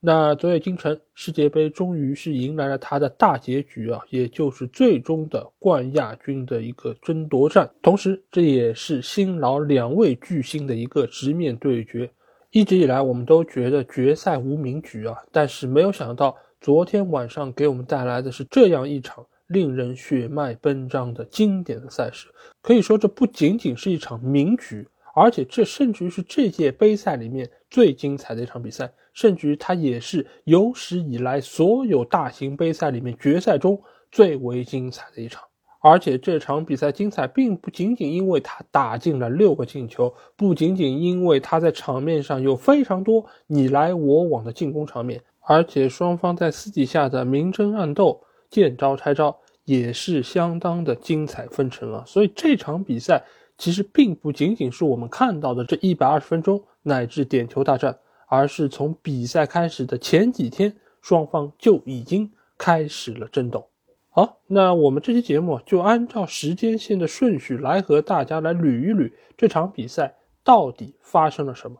那昨夜今晨，世界杯终于是迎来了它的大结局啊，也就是最终的冠亚军的一个争夺战。同时，这也是新老两位巨星的一个直面对决。一直以来，我们都觉得决赛无名局啊，但是没有想到，昨天晚上给我们带来的是这样一场令人血脉奔张的经典的赛事。可以说，这不仅仅是一场名局。而且这甚至于是这届杯赛里面最精彩的一场比赛，甚至于它也是有史以来所有大型杯赛里面决赛中最为精彩的一场。而且这场比赛精彩，并不仅仅因为他打进了六个进球，不仅仅因为他在场面上有非常多你来我往的进攻场面，而且双方在私底下的明争暗斗、见招拆招也是相当的精彩纷呈啊。所以这场比赛。其实并不仅仅是我们看到的这一百二十分钟乃至点球大战，而是从比赛开始的前几天，双方就已经开始了争斗。好，那我们这期节目就按照时间线的顺序来和大家来捋一捋这场比赛到底发生了什么。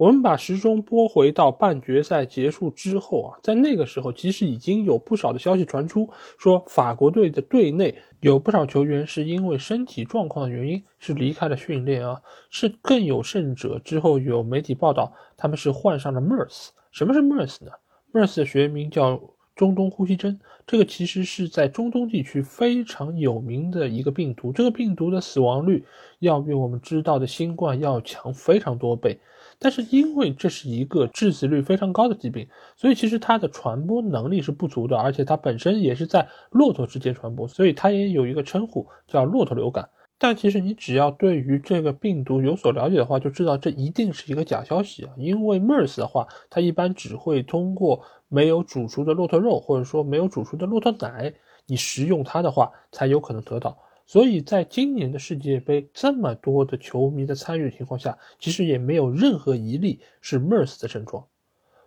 我们把时钟拨回到半决赛结束之后啊，在那个时候，其实已经有不少的消息传出，说法国队的队内有不少球员是因为身体状况的原因是离开了训练啊，是更有甚者，之后有媒体报道他们是患上了 MERS。什么是 MERS 呢？MERS 的学名叫中东呼吸症，这个其实是在中东地区非常有名的一个病毒，这个病毒的死亡率要比我们知道的新冠要强非常多倍。但是因为这是一个致死率非常高的疾病，所以其实它的传播能力是不足的，而且它本身也是在骆驼之间传播，所以它也有一个称呼叫骆驼流感。但其实你只要对于这个病毒有所了解的话，就知道这一定是一个假消息啊！因为 MERS 的话，它一般只会通过没有煮熟的骆驼肉，或者说没有煮熟的骆驼奶，你食用它的话才有可能得到。所以，在今年的世界杯这么多的球迷的参与情况下，其实也没有任何一例是 MERS 的症状，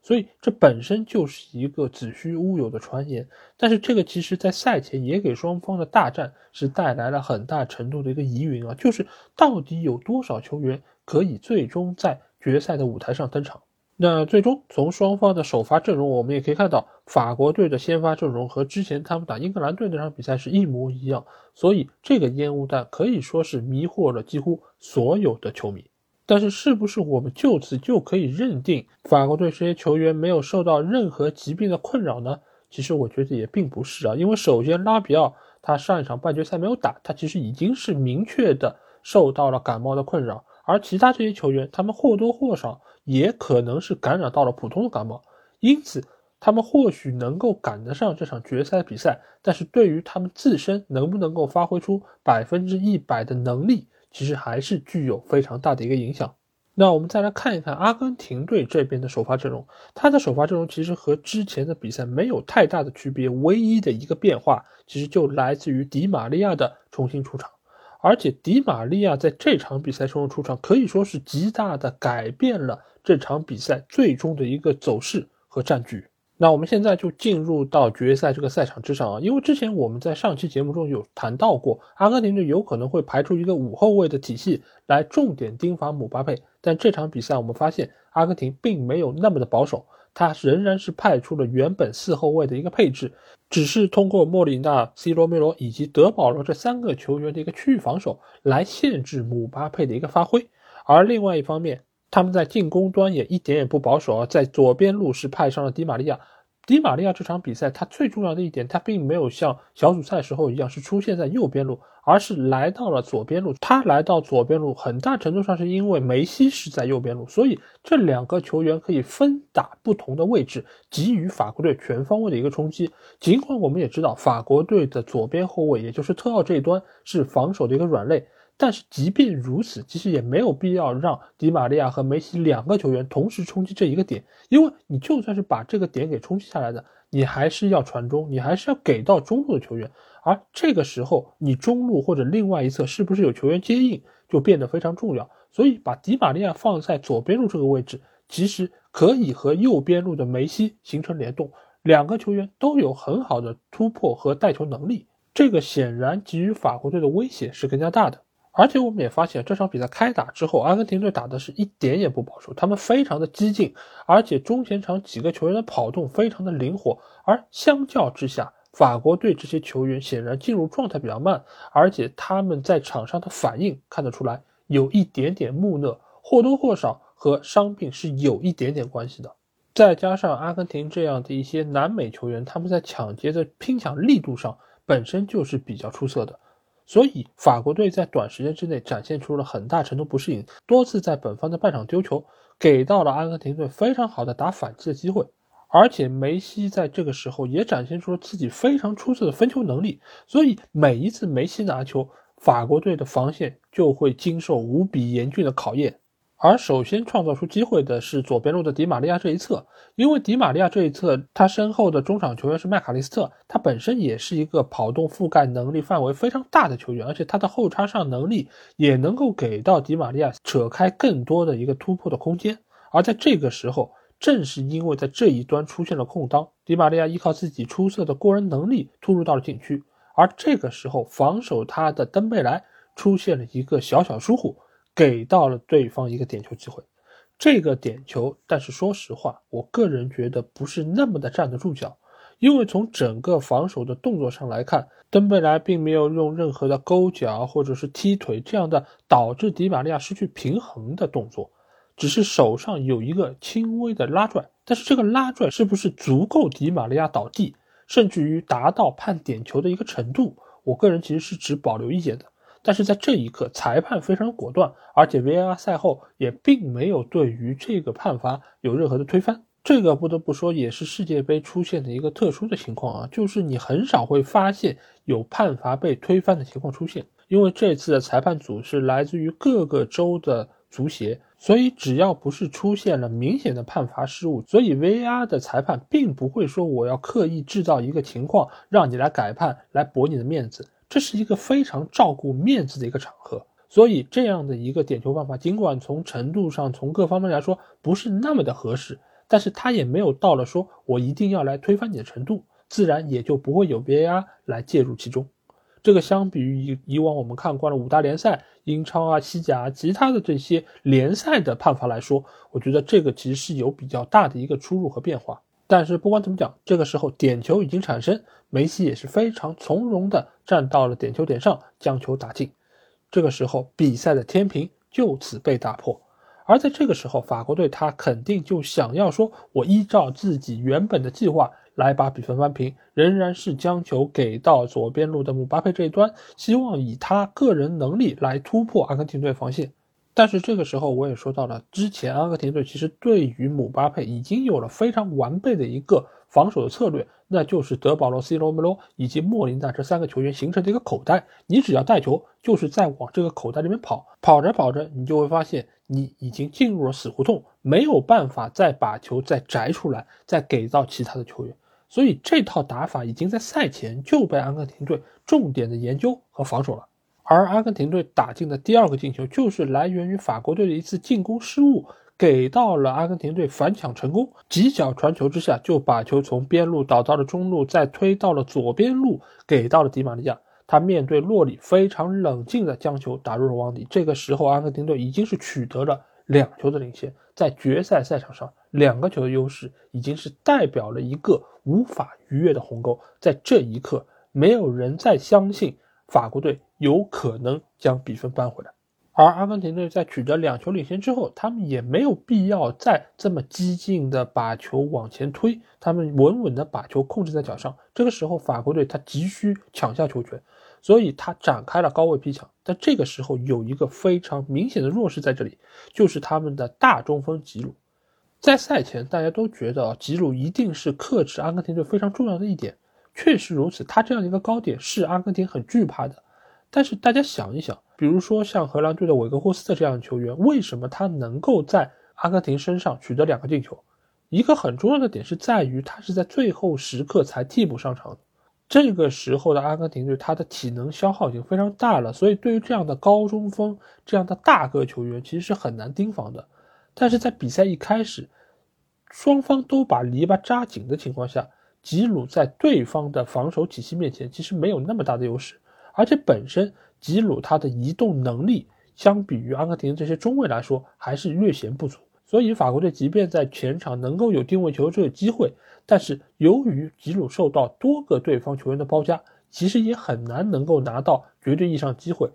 所以这本身就是一个子虚乌有的传言。但是，这个其实在赛前也给双方的大战是带来了很大程度的一个疑云啊，就是到底有多少球员可以最终在决赛的舞台上登场？那最终从双方的首发阵容，我们也可以看到，法国队的先发阵容和之前他们打英格兰队那场比赛是一模一样，所以这个烟雾弹可以说是迷惑了几乎所有的球迷。但是，是不是我们就此就可以认定法国队这些球员没有受到任何疾病的困扰呢？其实我觉得也并不是啊，因为首先拉比奥他上一场半决赛没有打，他其实已经是明确的受到了感冒的困扰，而其他这些球员他们或多或少。也可能是感染到了普通的感冒，因此他们或许能够赶得上这场决赛比赛，但是对于他们自身能不能够发挥出百分之一百的能力，其实还是具有非常大的一个影响。那我们再来看一看阿根廷队这边的首发阵容，他的首发阵容其实和之前的比赛没有太大的区别，唯一的一个变化其实就来自于迪玛利亚的重新出场。而且迪玛利亚在这场比赛中的出场，可以说是极大的改变了这场比赛最终的一个走势和战局。那我们现在就进入到决赛这个赛场之上啊，因为之前我们在上期节目中有谈到过，阿根廷队有可能会排出一个五后卫的体系来重点盯防姆巴佩，但这场比赛我们发现阿根廷并没有那么的保守。他仍然是派出了原本四后卫的一个配置，只是通过莫里纳、C 罗梅罗以及德保罗这三个球员的一个区域防守来限制姆巴佩的一个发挥。而另外一方面，他们在进攻端也一点也不保守啊，在左边路是派上了迪玛利亚。迪玛利亚这场比赛，他最重要的一点，他并没有像小组赛时候一样是出现在右边路，而是来到了左边路。他来到左边路，很大程度上是因为梅西是在右边路，所以这两个球员可以分打不同的位置，给予法国队全方位的一个冲击。尽管我们也知道，法国队的左边后卫，也就是特奥这一端是防守的一个软肋。但是即便如此，其实也没有必要让迪玛利亚和梅西两个球员同时冲击这一个点，因为你就算是把这个点给冲击下来的，你还是要传中，你还是要给到中路的球员。而这个时候，你中路或者另外一侧是不是有球员接应，就变得非常重要。所以，把迪玛利亚放在左边路这个位置，其实可以和右边路的梅西形成联动，两个球员都有很好的突破和带球能力。这个显然给予法国队的威胁是更加大的。而且我们也发现，这场比赛开打之后，阿根廷队打的是一点也不保守，他们非常的激进，而且中前场几个球员的跑动非常的灵活。而相较之下，法国队这些球员显然进入状态比较慢，而且他们在场上的反应看得出来有一点点木讷，或多或少和伤病是有一点点关系的。再加上阿根廷这样的一些南美球员，他们在抢劫的拼抢力度上本身就是比较出色的，所以法国队在短时间之内展现出了很大程度不适应，多次在本方的半场丢球，给到了阿根廷队非常好的打反击的机会。而且梅西在这个时候也展现出了自己非常出色的分球能力，所以每一次梅西拿球，法国队的防线就会经受无比严峻的考验。而首先创造出机会的是左边路的迪玛利亚这一侧，因为迪玛利亚这一侧他身后的中场球员是麦卡利斯特，他本身也是一个跑动覆盖能力范围非常大的球员，而且他的后插上能力也能够给到迪玛利亚扯开更多的一个突破的空间。而在这个时候。正是因为在这一端出现了空当，迪玛利亚依靠自己出色的过人能力突入到了禁区，而这个时候防守他的登贝莱出现了一个小小疏忽，给到了对方一个点球机会。这个点球，但是说实话，我个人觉得不是那么的站得住脚，因为从整个防守的动作上来看，登贝莱并没有用任何的勾脚或者是踢腿这样的导致迪玛利亚失去平衡的动作。只是手上有一个轻微的拉拽，但是这个拉拽是不是足够迪玛利亚倒地，甚至于达到判点球的一个程度？我个人其实是持保留意见的。但是在这一刻，裁判非常果断，而且 VAR 赛后也并没有对于这个判罚有任何的推翻。这个不得不说，也是世界杯出现的一个特殊的情况啊，就是你很少会发现有判罚被推翻的情况出现，因为这次的裁判组是来自于各个州的足协。所以，只要不是出现了明显的判罚失误，所以 VAR 的裁判并不会说我要刻意制造一个情况让你来改判，来驳你的面子。这是一个非常照顾面子的一个场合。所以，这样的一个点球办法，尽管从程度上、从各方面来说不是那么的合适，但是他也没有到了说我一定要来推翻你的程度，自然也就不会有 VAR 来介入其中。这个相比于以以往我们看惯了五大联赛、英超啊、西甲啊、其他的这些联赛的判罚来说，我觉得这个其实是有比较大的一个出入和变化。但是不管怎么讲，这个时候点球已经产生，梅西也是非常从容的站到了点球点上，将球打进。这个时候比赛的天平就此被打破。而在这个时候，法国队他肯定就想要说，我依照自己原本的计划。来把比分扳平，仍然是将球给到左边路的姆巴佩这一端，希望以他个人能力来突破阿根廷队防线。但是这个时候我也说到了，之前阿根廷队其实对于姆巴佩已经有了非常完备的一个防守的策略，那就是德保罗、C 罗梅罗以及莫林纳这三个球员形成的一个口袋，你只要带球，就是在往这个口袋里面跑，跑着跑着，你就会发现你已经进入了死胡同，没有办法再把球再摘出来，再给到其他的球员。所以这套打法已经在赛前就被阿根廷队重点的研究和防守了，而阿根廷队打进的第二个进球就是来源于法国队的一次进攻失误，给到了阿根廷队反抢成功，几脚传球之下就把球从边路导到了中路，再推到了左边路，给到了迪玛利亚，他面对洛里非常冷静的将球打入了网底。这个时候，阿根廷队已经是取得了两球的领先，在决赛赛场上。两个球的优势已经是代表了一个无法逾越的鸿沟，在这一刻，没有人再相信法国队有可能将比分扳回来。而阿根廷队在取得两球领先之后，他们也没有必要再这么激进的把球往前推，他们稳稳的把球控制在脚上。这个时候，法国队他急需抢下球权，所以他展开了高位逼抢。但这个时候有一个非常明显的弱势在这里，就是他们的大中锋吉鲁。在赛前，大家都觉得吉鲁一定是克制阿根廷队非常重要的一点，确实如此。他这样的一个高点是阿根廷很惧怕的。但是大家想一想，比如说像荷兰队的韦格霍斯特这样的球员，为什么他能够在阿根廷身上取得两个进球？一个很重要的点是在于他是在最后时刻才替补上场。这个时候的阿根廷队，他的体能消耗已经非常大了，所以对于这样的高中锋、这样的大个球员，其实是很难盯防的。但是在比赛一开始，双方都把篱笆扎紧的情况下，吉鲁在对方的防守体系面前其实没有那么大的优势，而且本身吉鲁他的移动能力相比于阿根廷这些中卫来说还是略显不足。所以法国队即便在前场能够有定位球这个机会，但是由于吉鲁受到多个对方球员的包夹，其实也很难能够拿到绝对意义上机会。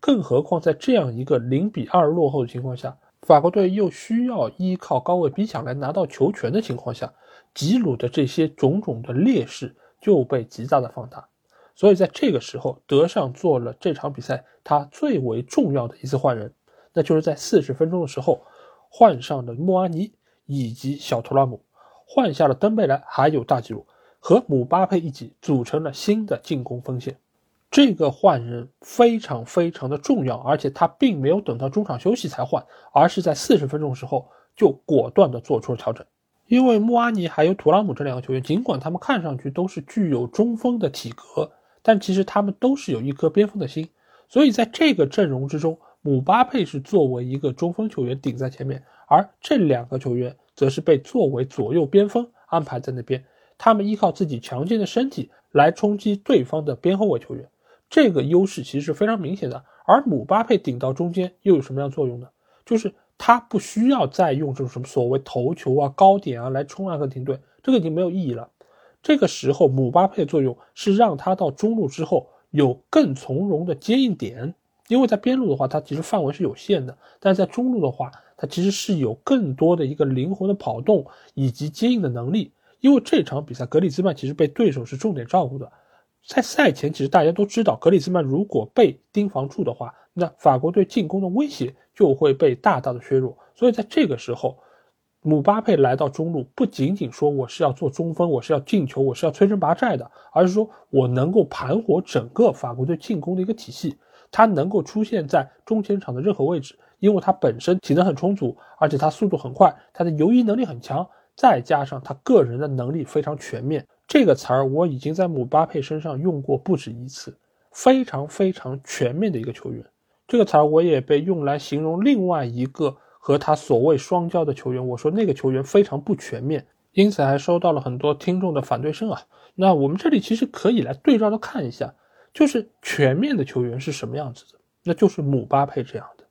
更何况在这样一个零比二落后的情况下，法国队又需要依靠高位逼抢来拿到球权的情况下，吉鲁的这些种种的劣势就被极大的放大。所以在这个时候，德尚做了这场比赛他最为重要的一次换人，那就是在四十分钟的时候。换上了穆阿尼以及小图拉姆，换下了登贝莱，还有大吉鲁和姆巴佩一起组成了新的进攻锋线。这个换人非常非常的重要，而且他并没有等到中场休息才换，而是在四十分钟时候就果断的做出了调整。因为穆阿尼还有图拉姆这两个球员，尽管他们看上去都是具有中锋的体格，但其实他们都是有一颗边锋的心，所以在这个阵容之中。姆巴佩是作为一个中锋球员顶在前面，而这两个球员则是被作为左右边锋安排在那边。他们依靠自己强健的身体来冲击对方的边后卫球员，这个优势其实是非常明显的。而姆巴佩顶到中间又有什么样作用呢？就是他不需要再用这种什么所谓头球啊、高点啊来冲阿根廷队，这个已经没有意义了。这个时候，姆巴佩的作用是让他到中路之后有更从容的接应点。因为在边路的话，它其实范围是有限的，但是在中路的话，它其实是有更多的一个灵活的跑动以及接应的能力。因为这场比赛，格里兹曼其实被对手是重点照顾的。在赛前，其实大家都知道，格里兹曼如果被盯防住的话，那法国队进攻的威胁就会被大大的削弱。所以在这个时候，姆巴佩来到中路，不仅仅说我是要做中锋，我是要进球，我是要摧城拔寨的，而是说我能够盘活整个法国队进攻的一个体系。他能够出现在中前场的任何位置，因为他本身体能很充足，而且他速度很快，他的游移能力很强，再加上他个人的能力非常全面。这个词儿我已经在姆巴佩身上用过不止一次，非常非常全面的一个球员。这个词儿我也被用来形容另外一个和他所谓双骄的球员，我说那个球员非常不全面，因此还收到了很多听众的反对声啊。那我们这里其实可以来对照的看一下。就是全面的球员是什么样子的？那就是姆巴佩这样的，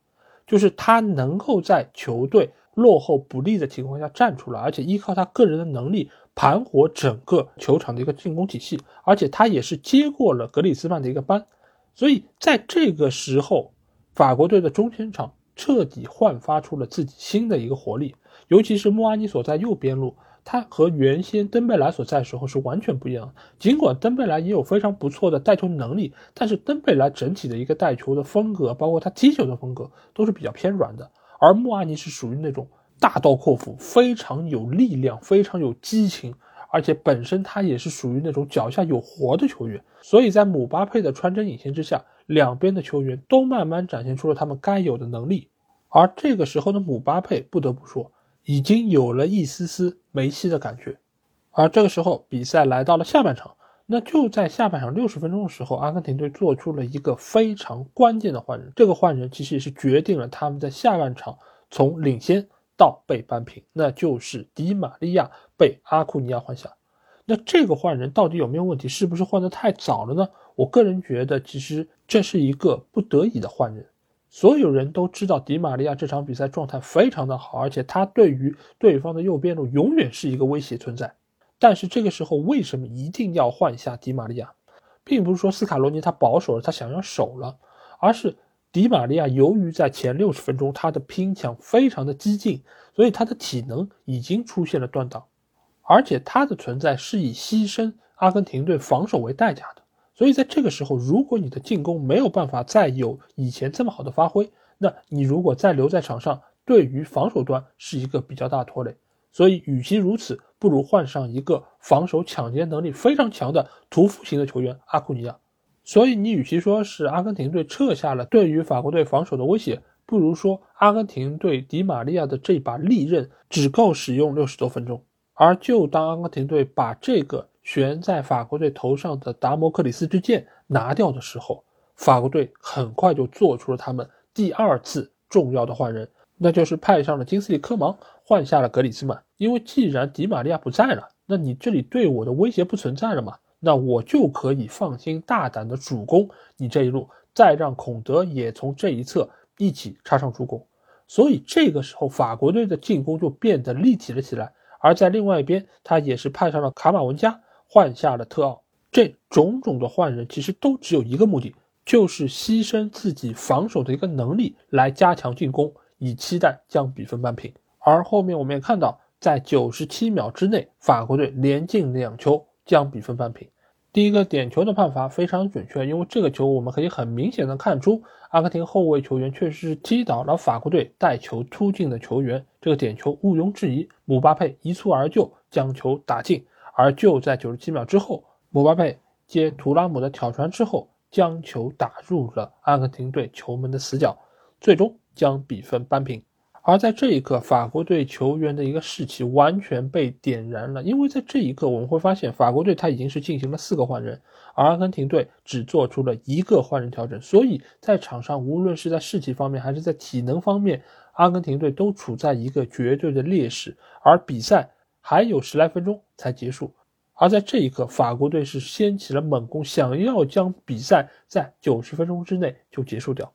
就是他能够在球队落后不利的情况下站出来，而且依靠他个人的能力盘活整个球场的一个进攻体系，而且他也是接过了格里兹曼的一个班，所以在这个时候，法国队的中前场彻底焕发出了自己新的一个活力，尤其是穆阿尼所在右边路。他和原先登贝莱所在时候是完全不一样。尽管登贝莱也有非常不错的带球能力，但是登贝莱整体的一个带球的风格，包括他踢球的风格，都是比较偏软的。而穆阿尼是属于那种大刀阔斧、非常有力量、非常有激情，而且本身他也是属于那种脚下有活的球员。所以在姆巴佩的穿针引线之下，两边的球员都慢慢展现出了他们该有的能力。而这个时候的姆巴佩，不得不说。已经有了一丝丝梅西的感觉，而这个时候比赛来到了下半场，那就在下半场六十分钟的时候，阿根廷队做出了一个非常关键的换人，这个换人其实也是决定了他们在下半场从领先到被扳平，那就是迪玛利亚被阿库尼亚换下。那这个换人到底有没有问题？是不是换的太早了呢？我个人觉得，其实这是一个不得已的换人。所有人都知道迪玛利亚这场比赛状态非常的好，而且他对于对方的右边路永远是一个威胁存在。但是这个时候为什么一定要换下迪玛利亚，并不是说斯卡罗尼他保守了，他想要守了，而是迪玛利亚由于在前六十分钟他的拼抢非常的激进，所以他的体能已经出现了断档，而且他的存在是以牺牲阿根廷队防守为代价的。所以在这个时候，如果你的进攻没有办法再有以前这么好的发挥，那你如果再留在场上，对于防守端是一个比较大拖累。所以，与其如此，不如换上一个防守抢劫能力非常强的屠夫型的球员阿库尼亚。所以，你与其说是阿根廷队撤下了对于法国队防守的威胁，不如说阿根廷队迪玛利亚的这把利刃只够使用六十多分钟。而就当阿根廷队把这个。悬在法国队头上的达摩克里斯之剑拿掉的时候，法国队很快就做出了他们第二次重要的换人，那就是派上了金斯利科芒，换下了格里兹曼。因为既然迪玛利亚不在了，那你这里对我的威胁不存在了嘛？那我就可以放心大胆的主攻你这一路，再让孔德也从这一侧一起插上助攻。所以这个时候，法国队的进攻就变得立体了起来。而在另外一边，他也是派上了卡马文加。换下了特奥，这种种的换人其实都只有一个目的，就是牺牲自己防守的一个能力来加强进攻，以期待将比分扳平。而后面我们也看到，在九十七秒之内，法国队连进两球将比分扳平。第一个点球的判罚非常准确，因为这个球我们可以很明显的看出，阿根廷后卫球员确实是击倒了法国队带球突进的球员，这个点球毋庸置疑，姆巴佩一蹴而就将球打进。而就在九十七秒之后，姆巴佩接图拉姆的挑传之后，将球打入了阿根廷队球门的死角，最终将比分扳平。而在这一刻，法国队球员的一个士气完全被点燃了，因为在这一刻我们会发现，法国队他已经是进行了四个换人，而阿根廷队只做出了一个换人调整，所以在场上无论是在士气方面还是在体能方面，阿根廷队都处在一个绝对的劣势，而比赛。还有十来分钟才结束，而在这一刻，法国队是掀起了猛攻，想要将比赛在九十分钟之内就结束掉。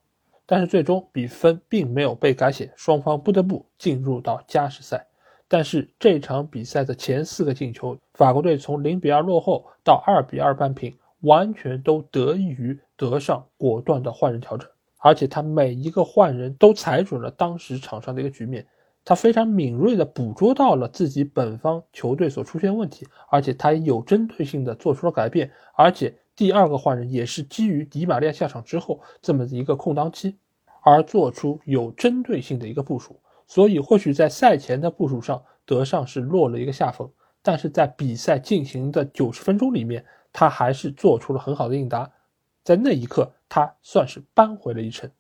但是最终比分并没有被改写，双方不得不进入到加时赛。但是这场比赛的前四个进球，法国队从零比二落后到二比二扳平，完全都得益于德尚果断的换人调整，而且他每一个换人都踩准了当时场上的一个局面。他非常敏锐地捕捉到了自己本方球队所出现问题，而且他有针对性地做出了改变，而且第二个换人也是基于迪玛利亚下场之后这么一个空档期，而做出有针对性的一个部署。所以或许在赛前的部署上，德尚是落了一个下风，但是在比赛进行的九十分钟里面，他还是做出了很好的应答，在那一刻，他算是扳回了一城。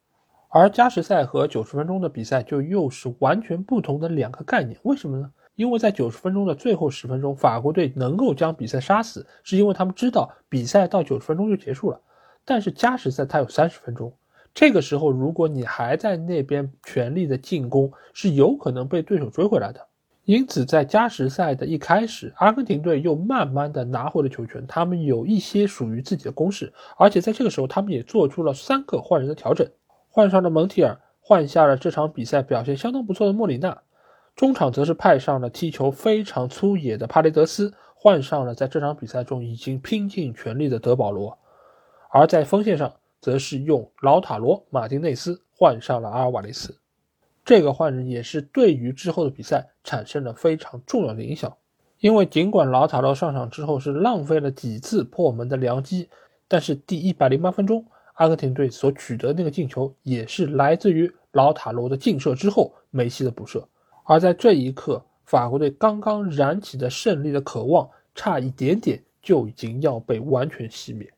而加时赛和九十分钟的比赛就又是完全不同的两个概念，为什么呢？因为在九十分钟的最后十分钟，法国队能够将比赛杀死，是因为他们知道比赛到九十分钟就结束了。但是加时赛它有三十分钟，这个时候如果你还在那边全力的进攻，是有可能被对手追回来的。因此，在加时赛的一开始，阿根廷队又慢慢的拿回了球权，他们有一些属于自己的攻势，而且在这个时候，他们也做出了三个换人的调整。换上了蒙提尔，换下了这场比赛表现相当不错的莫里纳，中场则是派上了踢球非常粗野的帕雷德斯，换上了在这场比赛中已经拼尽全力的德保罗，而在锋线上则是用劳塔罗马丁内斯换上了阿尔瓦雷斯。这个换人也是对于之后的比赛产生了非常重要的影响，因为尽管老塔罗上场之后是浪费了几次破门的良机，但是第一百零八分钟。阿根廷队所取得那个进球，也是来自于老塔罗的劲射之后梅西的补射。而在这一刻，法国队刚刚燃起的胜利的渴望，差一点点就已经要被完全熄灭。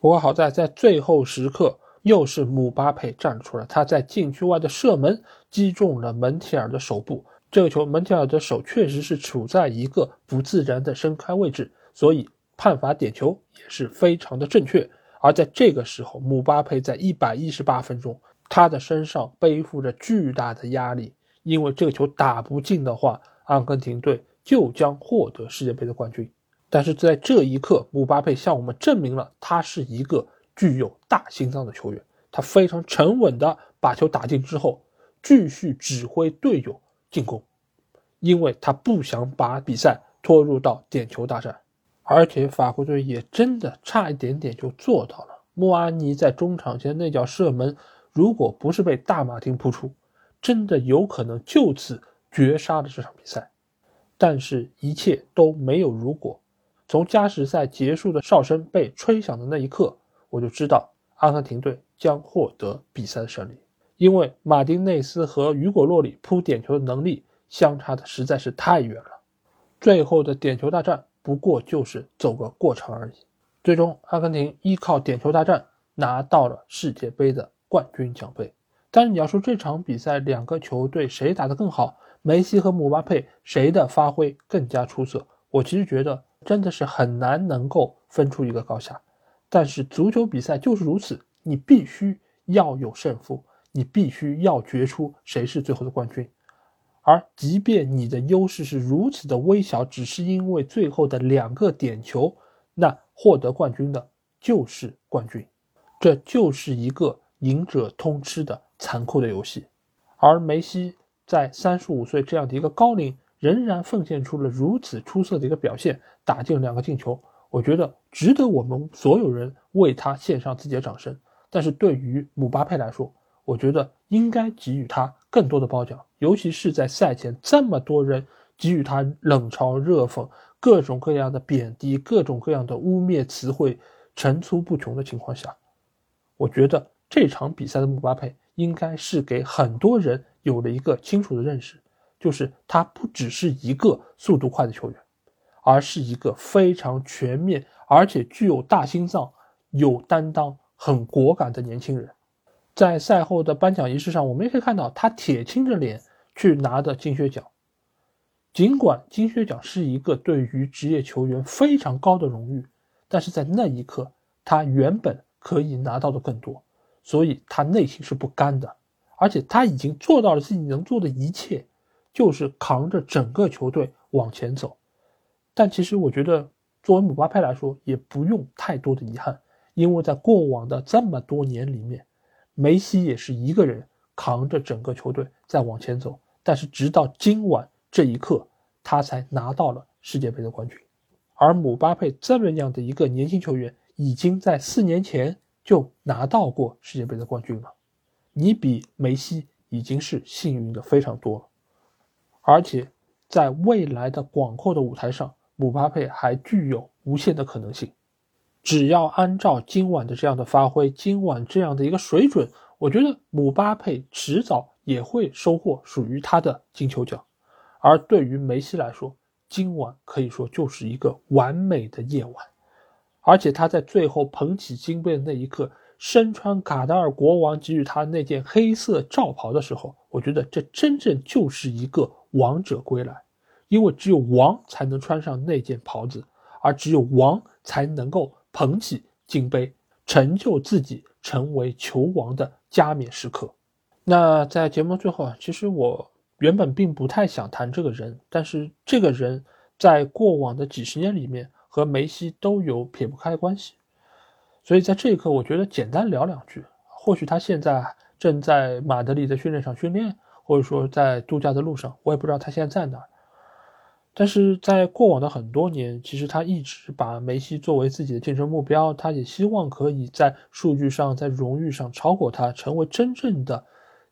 不过好在在最后时刻，又是姆巴佩站出来，他在禁区外的射门击中了门提尔的手部。这个球，门提尔的手确实是处在一个不自然的伸开位置，所以判罚点球也是非常的正确。而在这个时候，姆巴佩在一百一十八分钟，他的身上背负着巨大的压力，因为这个球打不进的话，阿根廷队就将获得世界杯的冠军。但是在这一刻，姆巴佩向我们证明了他是一个具有大心脏的球员。他非常沉稳的把球打进之后，继续指挥队友进攻，因为他不想把比赛拖入到点球大战。而且法国队也真的差一点点就做到了。莫阿尼在中场前那脚射门，如果不是被大马丁扑出，真的有可能就此绝杀了这场比赛。但是，一切都没有如果。从加时赛结束的哨声被吹响的那一刻，我就知道阿根廷队将获得比赛的胜利，因为马丁内斯和雨果·洛里扑点球的能力相差的实在是太远了。最后的点球大战。不过就是走个过场而已。最终，阿根廷依靠点球大战拿到了世界杯的冠军奖杯。但是你要说这场比赛两个球队谁打得更好，梅西和姆巴佩谁的发挥更加出色？我其实觉得真的是很难能够分出一个高下。但是足球比赛就是如此，你必须要有胜负，你必须要决出谁是最后的冠军。而即便你的优势是如此的微小，只是因为最后的两个点球，那获得冠军的就是冠军。这就是一个赢者通吃的残酷的游戏。而梅西在三十五岁这样的一个高龄，仍然奉献出了如此出色的一个表现，打进两个进球，我觉得值得我们所有人为他献上自己的掌声。但是对于姆巴佩来说，我觉得应该给予他更多的褒奖，尤其是在赛前这么多人给予他冷嘲热讽、各种各样的贬低、各种各样的污蔑词汇层出不穷的情况下，我觉得这场比赛的姆巴佩。应该是给很多人有了一个清楚的认识，就是他不只是一个速度快的球员，而是一个非常全面而且具有大心脏、有担当、很果敢的年轻人。在赛后的颁奖仪式上，我们也可以看到他铁青着脸去拿的金靴奖。尽管金靴奖是一个对于职业球员非常高的荣誉，但是在那一刻，他原本可以拿到的更多。所以他内心是不甘的，而且他已经做到了自己能做的一切，就是扛着整个球队往前走。但其实我觉得，作为姆巴佩来说，也不用太多的遗憾，因为在过往的这么多年里面，梅西也是一个人扛着整个球队在往前走。但是直到今晚这一刻，他才拿到了世界杯的冠军。而姆巴佩这么样的一个年轻球员，已经在四年前。就拿到过世界杯的冠军了，你比梅西已经是幸运的非常多了，而且在未来的广阔的舞台上，姆巴佩还具有无限的可能性。只要按照今晚的这样的发挥，今晚这样的一个水准，我觉得姆巴佩迟早也会收获属于他的金球奖。而对于梅西来说，今晚可以说就是一个完美的夜晚。而且他在最后捧起金杯的那一刻，身穿卡达尔国王给予他那件黑色罩袍的时候，我觉得这真正就是一个王者归来，因为只有王才能穿上那件袍子，而只有王才能够捧起金杯，成就自己成为球王的加冕时刻。那在节目最后啊，其实我原本并不太想谈这个人，但是这个人在过往的几十年里面。和梅西都有撇不开关系，所以在这一刻，我觉得简单聊两句。或许他现在正在马德里的训练场训练，或者说在度假的路上，我也不知道他现在在哪儿。但是在过往的很多年，其实他一直把梅西作为自己的竞争目标，他也希望可以在数据上、在荣誉上超过他，成为真正的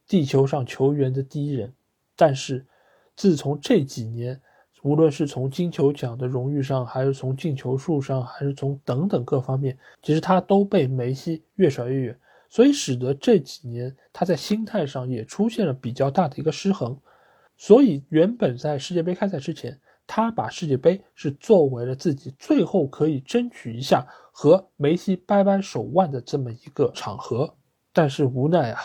地球上球员的第一人。但是自从这几年，无论是从金球奖的荣誉上，还是从进球数上，还是从等等各方面，其实他都被梅西越甩越远，所以使得这几年他在心态上也出现了比较大的一个失衡。所以原本在世界杯开赛之前，他把世界杯是作为了自己最后可以争取一下和梅西掰掰手腕的这么一个场合。但是无奈啊，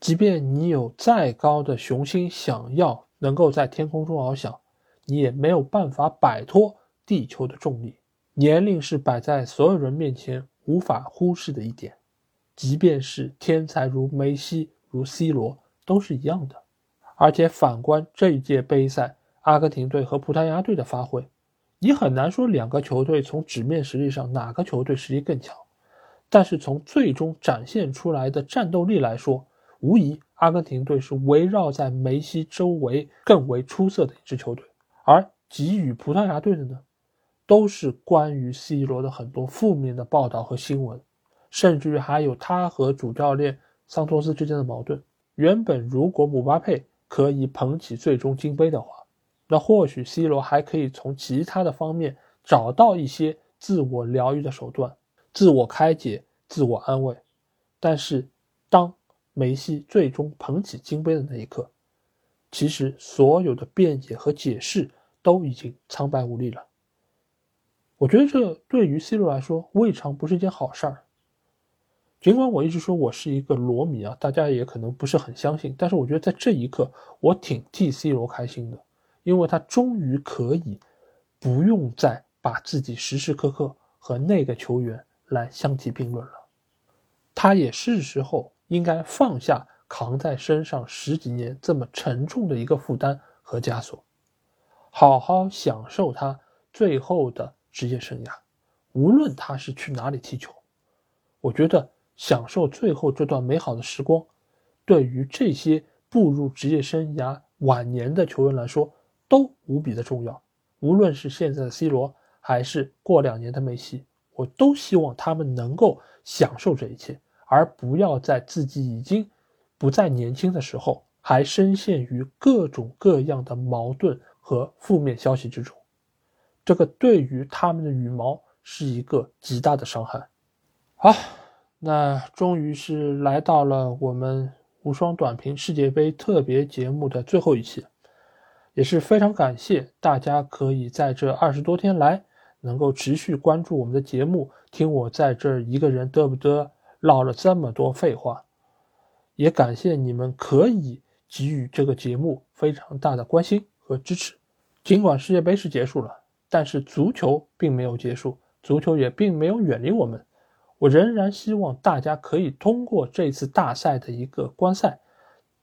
即便你有再高的雄心，想要能够在天空中翱翔。你也没有办法摆脱地球的重力，年龄是摆在所有人面前无法忽视的一点，即便是天才如梅西、如 C 罗都是一样的。而且反观这一届杯赛，阿根廷队和葡萄牙队的发挥，你很难说两个球队从纸面实力上哪个球队实力更强，但是从最终展现出来的战斗力来说，无疑阿根廷队是围绕在梅西周围更为出色的一支球队。而给予葡萄牙队的呢，都是关于 C 罗的很多负面的报道和新闻，甚至于还有他和主教练桑托斯之间的矛盾。原本如果姆巴佩可以捧起最终金杯的话，那或许 C 罗还可以从其他的方面找到一些自我疗愈的手段，自我开解、自我安慰。但是，当梅西最终捧起金杯的那一刻，其实所有的辩解和解释。都已经苍白无力了。我觉得这对于 C 罗来说未尝不是一件好事儿。尽管我一直说我是一个罗迷啊，大家也可能不是很相信，但是我觉得在这一刻，我挺替 C 罗开心的，因为他终于可以不用再把自己时时刻刻和那个球员来相提并论了。他也是时候应该放下扛在身上十几年这么沉重的一个负担和枷锁，好好享受他最后的职业生涯，无论他是去哪里踢球。我觉得享受最后这段美好的时光，对于这些步入职业生涯晚年的球员来说都无比的重要。无论是现在的 C 罗，还是过两年的梅西，我都希望他们能够享受这一切，而不要在自己已经不再年轻的时候，还深陷于各种各样的矛盾和负面消息之中。这个对于他们的羽毛是一个极大的伤害。好，那终于是来到了我们无双短评世界杯特别节目的最后一期，也是非常感谢大家可以在这二十多天来能够持续关注我们的节目，听我在这一个人嘚不嘚唠了这么多废话，也感谢你们可以给予这个节目非常大的关心和支持。尽管世界杯是结束了，但是足球并没有结束，足球也并没有远离我们。我仍然希望大家可以通过这次大赛的一个观赛，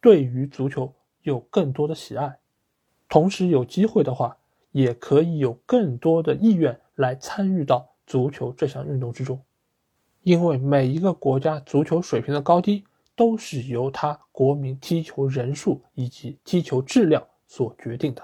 对于足球有更多的喜爱，同时有机会的话，也可以有更多的意愿来参与到足球这项运动之中。因为每一个国家足球水平的高低，都是由他国民踢球人数以及踢球质量所决定的。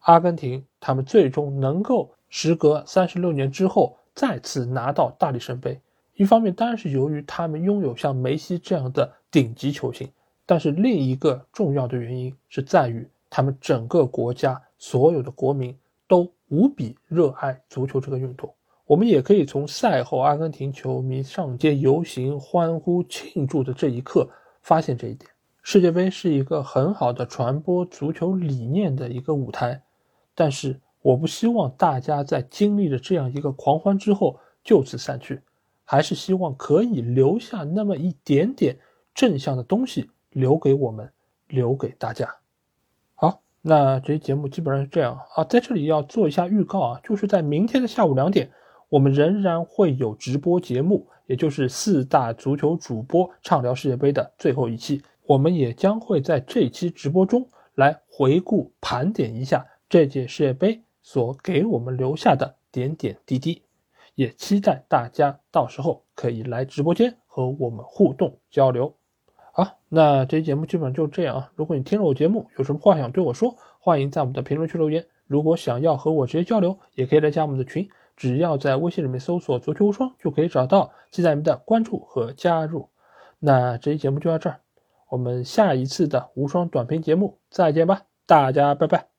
阿根廷他们最终能够时隔三十六年之后再次拿到大力神杯。一方面当然是由于他们拥有像梅西这样的顶级球星，但是另一个重要的原因是在于他们整个国家所有的国民都无比热爱足球这个运动。我们也可以从赛后阿根廷球迷上街游行、欢呼庆祝的这一刻发现这一点。世界杯是一个很好的传播足球理念的一个舞台，但是我不希望大家在经历了这样一个狂欢之后就此散去。还是希望可以留下那么一点点正向的东西，留给我们，留给大家。好，那这期节目基本上是这样啊，在这里要做一下预告啊，就是在明天的下午两点，我们仍然会有直播节目，也就是四大足球主播畅聊世界杯的最后一期，我们也将会在这期直播中来回顾盘点一下这届世界杯所给我们留下的点点滴滴。也期待大家到时候可以来直播间和我们互动交流。好，那这期节目基本上就这样啊。如果你听了我节目有什么话想对我说，欢迎在我们的评论区留言。如果想要和我直接交流，也可以来加我们的群，只要在微信里面搜索“足球无双”就可以找到，期待你们的关注和加入。那这期节目就到这儿，我们下一次的无双短评节目再见吧，大家拜拜。